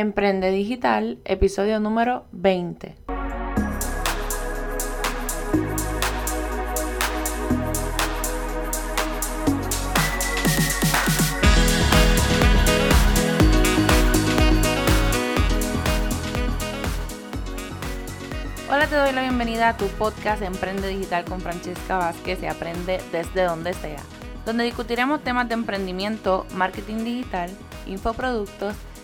Emprende Digital, episodio número 20. Hola, te doy la bienvenida a tu podcast Emprende Digital con Francesca Vázquez y aprende desde donde sea, donde discutiremos temas de emprendimiento, marketing digital, infoproductos,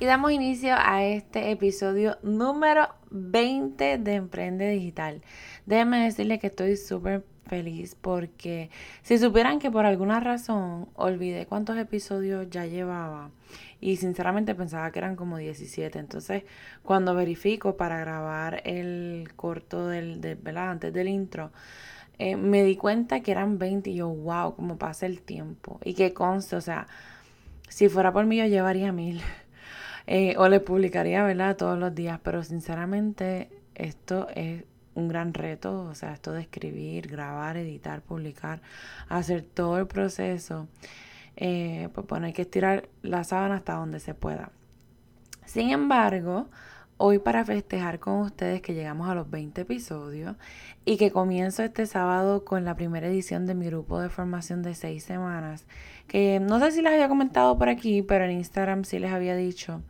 Y damos inicio a este episodio número 20 de Emprende Digital. Déjenme decirles que estoy súper feliz porque si supieran que por alguna razón olvidé cuántos episodios ya llevaba y sinceramente pensaba que eran como 17. Entonces, cuando verifico para grabar el corto del, antes del intro, eh, me di cuenta que eran 20 y yo, wow, cómo pasa el tiempo. Y que conste, o sea, si fuera por mí yo llevaría mil. Eh, o le publicaría, ¿verdad? Todos los días. Pero sinceramente, esto es un gran reto. O sea, esto de escribir, grabar, editar, publicar, hacer todo el proceso eh, pues bueno, hay que estirar la sábana hasta donde se pueda. Sin embargo, hoy para festejar con ustedes que llegamos a los 20 episodios y que comienzo este sábado con la primera edición de mi grupo de formación de 6 semanas, que no sé si les había comentado por aquí, pero en Instagram sí les había dicho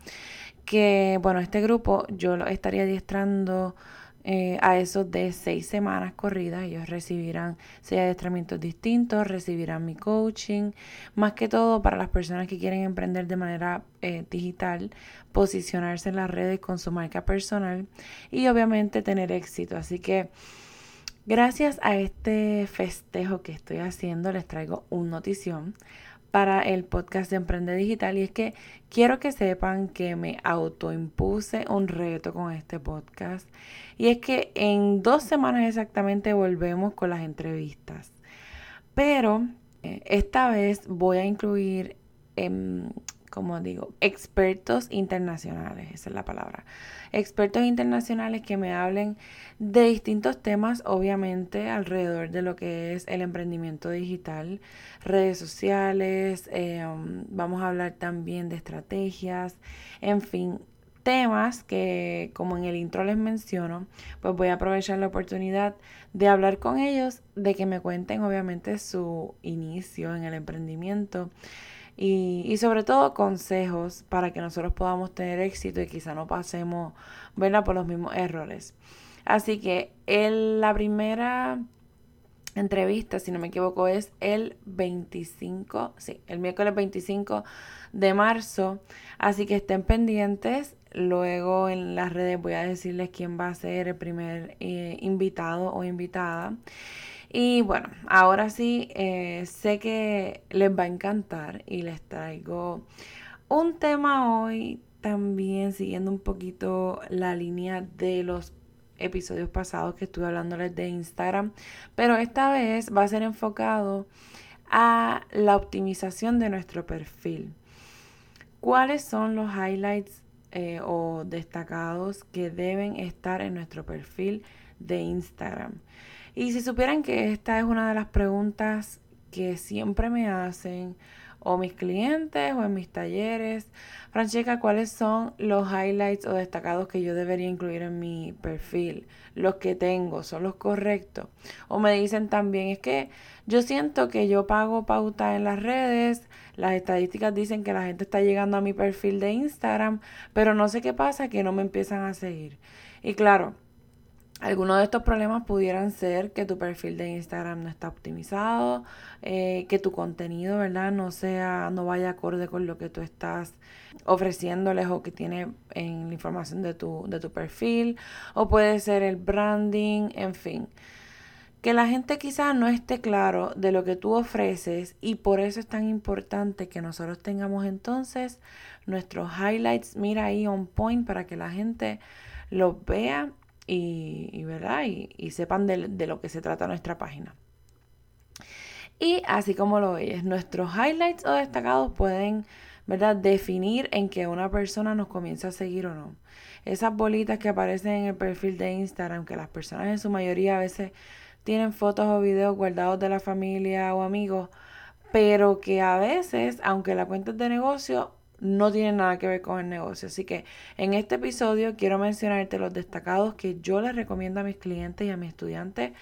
que, bueno, este grupo yo lo estaría adiestrando eh, a esos de seis semanas corridas. Ellos recibirán seis adiestramientos distintos, recibirán mi coaching, más que todo para las personas que quieren emprender de manera eh, digital, posicionarse en las redes con su marca personal y obviamente tener éxito. Así que gracias a este festejo que estoy haciendo, les traigo un notición para el podcast de Emprende Digital y es que quiero que sepan que me autoimpuse un reto con este podcast y es que en dos semanas exactamente volvemos con las entrevistas. Pero eh, esta vez voy a incluir em, como digo, expertos internacionales, esa es la palabra. Expertos internacionales que me hablen de distintos temas, obviamente, alrededor de lo que es el emprendimiento digital, redes sociales, eh, vamos a hablar también de estrategias, en fin, temas que, como en el intro les menciono, pues voy a aprovechar la oportunidad de hablar con ellos, de que me cuenten, obviamente, su inicio en el emprendimiento y, sobre todo consejos para que nosotros podamos tener éxito y quizá no pasemos por los mismos errores. Así que el, la primera entrevista, si no me equivoco, es el 25, sí, el miércoles 25 de marzo. Así que estén pendientes. Luego en las redes voy a decirles quién va a ser el primer eh, invitado o invitada. Y bueno, ahora sí, eh, sé que les va a encantar y les traigo un tema hoy también siguiendo un poquito la línea de los episodios pasados que estuve hablándoles de Instagram, pero esta vez va a ser enfocado a la optimización de nuestro perfil. ¿Cuáles son los highlights eh, o destacados que deben estar en nuestro perfil de Instagram? Y si supieran que esta es una de las preguntas que siempre me hacen o mis clientes o en mis talleres, Francesca, ¿cuáles son los highlights o destacados que yo debería incluir en mi perfil? Los que tengo, ¿son los correctos? O me dicen también, es que yo siento que yo pago pauta en las redes, las estadísticas dicen que la gente está llegando a mi perfil de Instagram, pero no sé qué pasa que no me empiezan a seguir. Y claro, algunos de estos problemas pudieran ser que tu perfil de Instagram no está optimizado, eh, que tu contenido, ¿verdad? No sea, no vaya acorde con lo que tú estás ofreciéndoles o que tiene en la información de tu, de tu perfil, o puede ser el branding, en fin. Que la gente quizás no esté claro de lo que tú ofreces y por eso es tan importante que nosotros tengamos entonces nuestros highlights, mira ahí on point para que la gente los vea y, ¿verdad? y, sepan de, lo que se trata nuestra página. Y así como lo oyes, nuestros highlights o destacados pueden ¿verdad? definir en que una persona nos comienza a seguir o no. Esas bolitas que aparecen en el perfil de Instagram, que las personas en su mayoría a veces tienen fotos o videos guardados de la familia o amigos, pero que a veces, aunque la cuenta es de negocio, no tienen nada que ver con el negocio. Así que en este episodio quiero mencionarte los destacados que yo les recomiendo a mis clientes y a mis estudiantes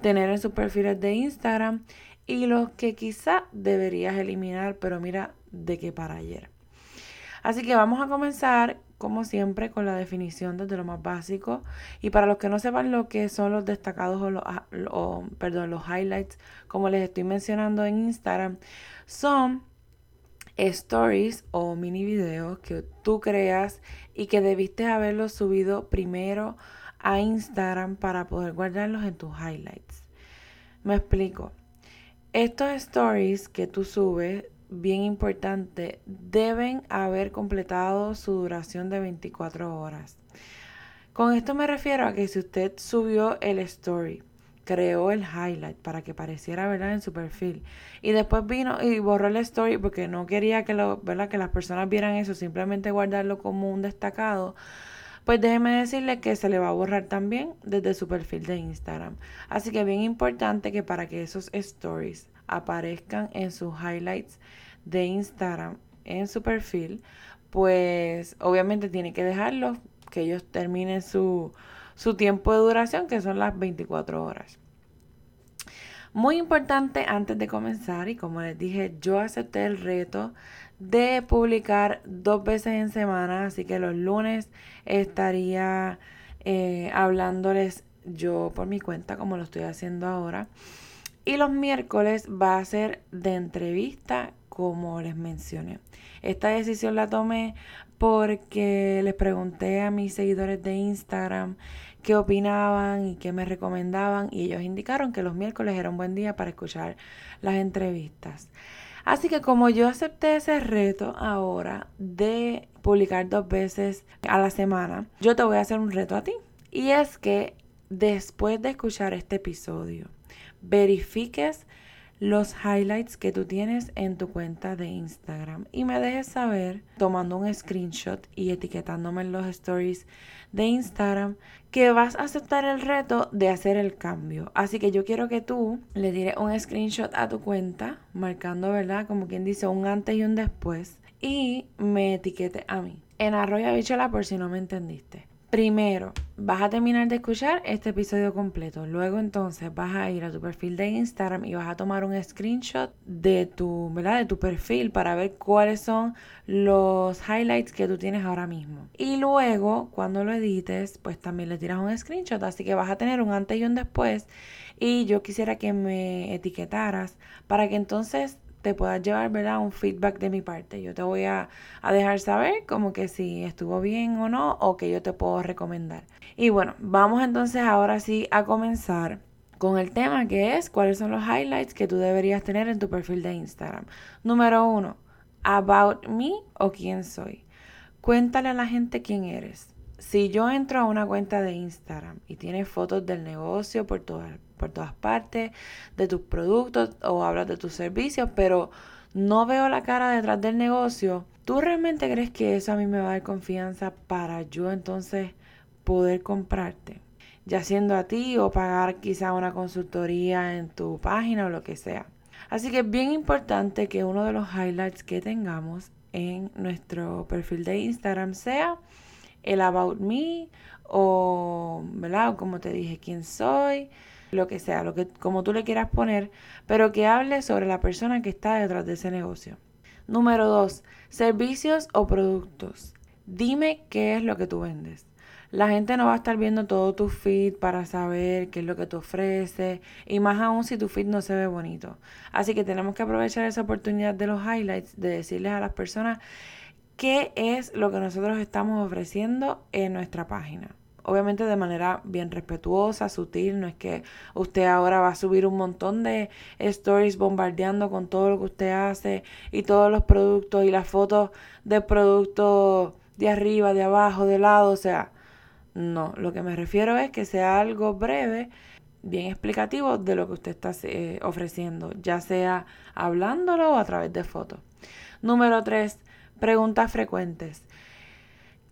tener en sus perfiles de Instagram y los que quizá deberías eliminar, pero mira de qué para ayer. Así que vamos a comenzar, como siempre, con la definición desde lo más básico. Y para los que no sepan lo que son los destacados o, los, perdón, los highlights, como les estoy mencionando en Instagram, son stories o mini videos que tú creas y que debiste haberlos subido primero a Instagram para poder guardarlos en tus highlights. Me explico. Estos stories que tú subes, bien importante, deben haber completado su duración de 24 horas. Con esto me refiero a que si usted subió el story, creó el highlight para que pareciera, ¿verdad?, en su perfil. Y después vino y borró el story porque no quería que, lo, ¿verdad? que las personas vieran eso, simplemente guardarlo como un destacado. Pues déjeme decirle que se le va a borrar también desde su perfil de Instagram. Así que bien importante que para que esos stories aparezcan en sus highlights de Instagram en su perfil, pues obviamente tiene que dejarlos que ellos terminen su, su tiempo de duración, que son las 24 horas. Muy importante antes de comenzar, y como les dije, yo acepté el reto de publicar dos veces en semana, así que los lunes estaría eh, hablándoles yo por mi cuenta, como lo estoy haciendo ahora. Y los miércoles va a ser de entrevista, como les mencioné. Esta decisión la tomé porque les pregunté a mis seguidores de Instagram qué opinaban y qué me recomendaban y ellos indicaron que los miércoles era un buen día para escuchar las entrevistas. Así que como yo acepté ese reto ahora de publicar dos veces a la semana, yo te voy a hacer un reto a ti. Y es que después de escuchar este episodio, verifiques los highlights que tú tienes en tu cuenta de Instagram y me dejes saber tomando un screenshot y etiquetándome los stories de Instagram que vas a aceptar el reto de hacer el cambio. Así que yo quiero que tú le tires un screenshot a tu cuenta, marcando, ¿verdad? Como quien dice, un antes y un después, y me etiquete a mí. En arroyo bichola por si no me entendiste. Primero, vas a terminar de escuchar este episodio completo. Luego entonces vas a ir a tu perfil de Instagram y vas a tomar un screenshot de tu, ¿verdad? De tu perfil para ver cuáles son los highlights que tú tienes ahora mismo. Y luego, cuando lo edites, pues también le tiras un screenshot. Así que vas a tener un antes y un después. Y yo quisiera que me etiquetaras para que entonces te puedas llevar, ¿verdad? Un feedback de mi parte. Yo te voy a, dejar saber como que si estuvo bien o no o que yo te puedo recomendar. Y bueno, vamos entonces ahora sí a comenzar con el tema que es cuáles son los highlights que tú deberías tener en tu perfil de Instagram. Número uno, about me o quién soy. Cuéntale a la gente quién eres si yo entro a una cuenta de Instagram y tiene fotos del negocio por por todas partes, de tus productos o hablas de tus servicios, pero no veo la cara detrás del negocio, ¿tú realmente crees que eso a mí me va a dar confianza para yo entonces poder comprarte? Ya siendo a ti o pagar quizá una consultoría en tu página o lo que sea. Así que es bien importante que uno de los highlights que tengamos en nuestro perfil de Instagram sea el about me o, ¿verdad? como te dije, quién soy, lo que sea, lo que como tú le quieras poner, pero que hable sobre la persona que está detrás de ese negocio. Número dos, servicios o productos. Dime qué es lo que tú vendes. La gente no va a estar viendo todo tu feed para saber qué es lo que tú ofreces y más aún si tu feed no se ve bonito. Así que tenemos que aprovechar esa oportunidad de los highlights de decirles a las personas qué es lo que nosotros estamos ofreciendo en nuestra página. Obviamente de manera bien respetuosa, sutil, no es que usted ahora va a subir un montón de stories bombardeando con todo lo que usted hace y todos los productos y las fotos de productos de arriba, de abajo, de lado, o sea, No, lo que me refiero es que sea algo breve, bien explicativo de lo que usted está eh, ofreciendo, ya sea hablándolo o a través de fotos. Número tres, preguntas frecuentes.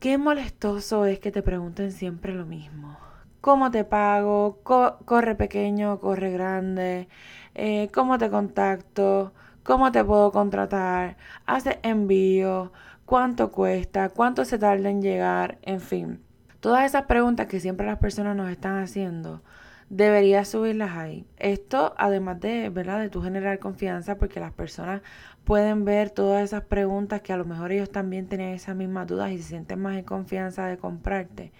Qué molestoso es que te pregunten siempre lo mismo. ¿Cómo te pago? ¿Corre pequeño? ¿Corre grande? Eh, ¿Cómo te contacto? ¿Cómo te puedo contratar? ¿Hace envío? ¿Cuánto cuesta? ¿Cuánto se tarda en llegar? En fin, todas esas preguntas que siempre las personas nos están haciendo, deberías subirlas ahí. Esto, además de, ¿verdad? De tu generar confianza, porque las personas pueden ver todas esas preguntas que a lo mejor ellos también tienen esas mismas dudas y se sienten más en confianza de comprarte.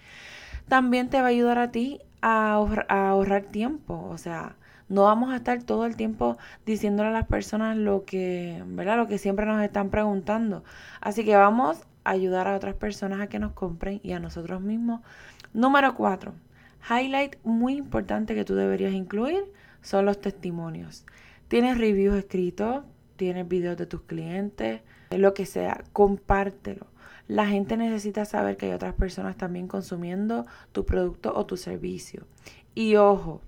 También te va a ayudar a ti a, ahorrar tiempo, o sea, no vamos a estar todo el tiempo diciéndole a las personas lo que, ¿verdad? Lo que siempre nos están preguntando. Así que vamos a ayudar a otras personas a que nos compren y a nosotros mismos. Número cuatro, highlight muy importante que tú deberías incluir son los testimonios. Tienes reviews escritos, tienes videos de tus clientes, lo que sea, compártelo. La gente necesita saber que hay otras personas también consumiendo tu producto o tu servicio. Y ojo,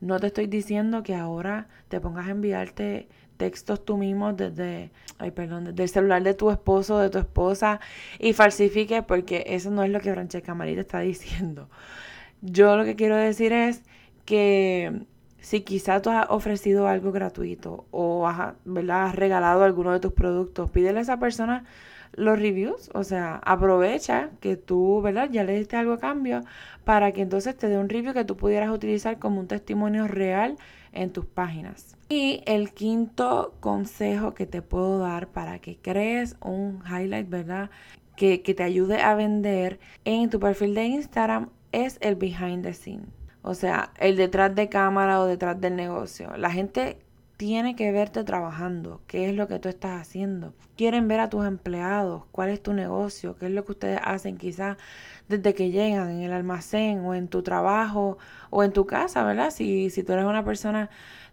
no te estoy diciendo que ahora te pongas a enviarte textos tú mismo desde, ay, perdón, desde el celular de tu esposo o de tu esposa y falsifique porque eso no es lo que Francesca Marita está diciendo. Yo lo que quiero decir es que si quizá tú has ofrecido algo gratuito o has, ¿verdad? has regalado alguno de tus productos, pídele a esa persona los reviews, o sea, aprovecha que tú, ¿verdad? Ya le diste algo a cambio para que entonces te dé un review que tú pudieras utilizar como un testimonio real en tus páginas. Y el quinto consejo que te puedo dar para que crees un highlight, ¿verdad? Que, que te ayude a vender en tu perfil de Instagram es el behind the scene. O sea, el detrás de cámara o detrás del negocio. La gente tiene que verte trabajando, qué es lo que tú estás haciendo. Quieren ver a tus empleados, cuál es tu negocio, qué es lo que ustedes hacen quizás desde que llegan en el almacén o en tu trabajo o en tu casa, ¿verdad? Si, si tú eres una persona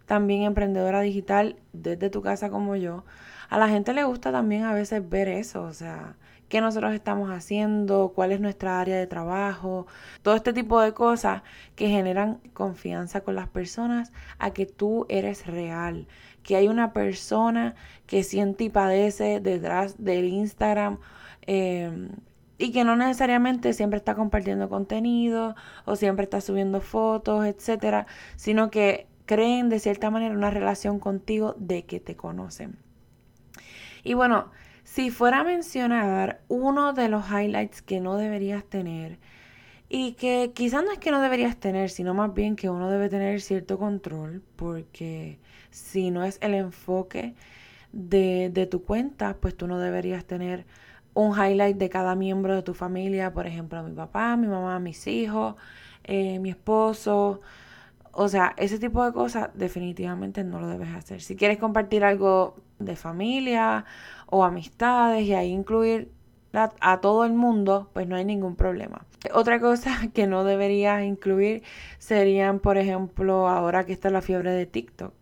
también emprendedora digital desde tu casa como yo, a la gente le gusta también a veces ver eso, o sea, qué nosotros estamos haciendo, cuál es nuestra área de trabajo, todo este tipo de cosas que generan confianza con las personas a que tú eres real, que hay una persona que siente y padece detrás del Instagram. Em, y que no necesariamente siempre está compartiendo contenido o siempre está subiendo fotos, etcétera, sino que creen de cierta manera una relación contigo de que te conocen. Y bueno, si fuera a mencionar uno de los highlights que no deberías tener, y que quizás no es que no deberías tener, sino más bien que uno debe tener cierto control, porque si no es el enfoque de, de tu cuenta, pues tú no deberías tener un highlight de cada miembro de tu familia, por ejemplo, mi papá, mi mamá, mis hijos, eh, mi esposo. O sea, ese tipo de cosas definitivamente no lo debes hacer. Si quieres compartir algo de familia o amistades y ahí incluir a, todo el mundo, pues no hay ningún problema. Otra cosa que no deberías incluir serían, por ejemplo, ahora que está la fiebre de TikTok.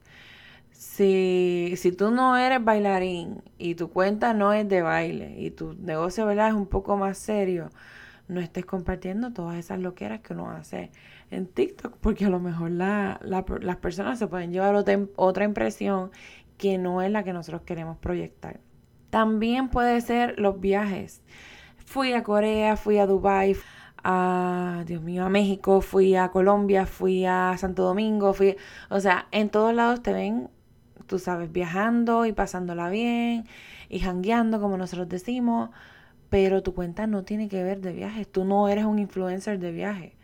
Si, si tú no eres bailarín y tu cuenta no es de baile y tu negocio ¿verdad? es un poco más serio, no estés compartiendo todas esas loqueras que uno hace en TikTok porque a lo mejor la, las personas se pueden llevar otra, otra impresión que no es la que nosotros queremos proyectar. También puede ser los viajes. Fui a Corea, fui a Dubai, a Dios mío, a México, fui a Colombia, fui a Santo Domingo, fui, o sea, en todos lados te ven, tú sabes, viajando y pasándola bien y jangueando, como nosotros decimos, pero tu cuenta no tiene que ver de viajes. Tú no eres un influencer de viaje.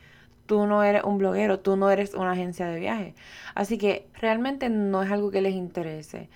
Tú no eres un bloguero, tú no eres una agencia de viaje. Así que realmente no es algo que les interese.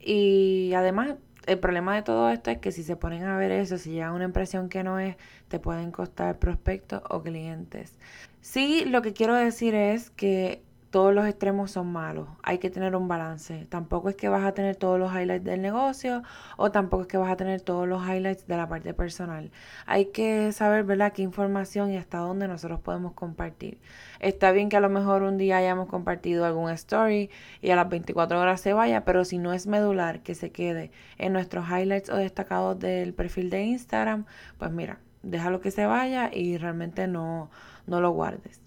Y además, el problema de todo esto es que si se ponen a ver eso, si llegan una impresión que no es, te pueden costar prospectos o clientes. Sí, lo que quiero decir es que todos los extremos son malos. Hay que tener un balance. Tampoco es que vas a tener todos los highlights del negocio o tampoco es que vas a tener todos los highlights de la parte personal. Hay que saber, ¿verdad?, qué información y hasta dónde nosotros podemos compartir. Está bien que a lo mejor un día hayamos compartido algún story y a las 24 horas se vaya, pero si no es medular que se quede en nuestros highlights o destacados del perfil de Instagram, pues mira, déjalo que se vaya y realmente no, no lo guardes.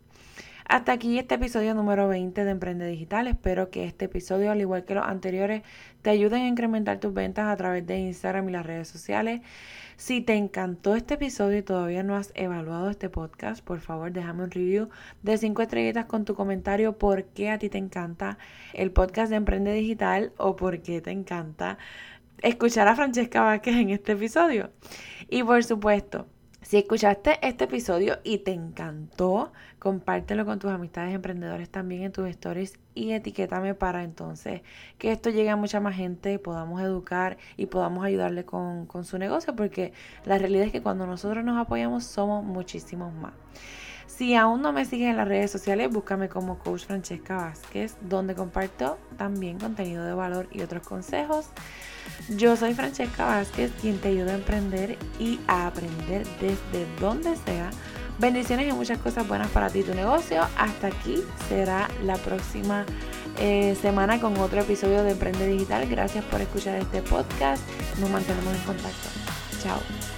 Hasta aquí este episodio número 20 de Emprende Digital. Espero que este episodio, al igual que los anteriores, te ayuden a incrementar tus ventas a través de Instagram y las redes sociales. Si te encantó este episodio y todavía no has evaluado este podcast, por favor déjame un review de 5 estrellitas con tu comentario por qué a ti te encanta el podcast de Emprende Digital o por qué te encanta escuchar a Francesca Vázquez en este episodio. Y por supuesto, si escuchaste este episodio y te encantó, compártelo con tus amistades emprendedores también en tus stories y etiquétame para entonces que esto llegue a mucha más gente, podamos educar y podamos ayudarle con, con su negocio, porque la realidad es que cuando nosotros nos apoyamos somos muchísimos más. Si aún no me sigues en las redes sociales, búscame como Coach Francesca Vázquez, donde comparto también contenido de valor y otros consejos. Yo soy Francesca Vázquez, quien te ayuda a emprender y a aprender desde donde sea. Bendiciones y muchas cosas buenas para ti y tu negocio. Hasta aquí será la próxima eh, semana con otro episodio de Emprende Digital. Gracias por escuchar este podcast. Nos mantenemos en contacto. Chao.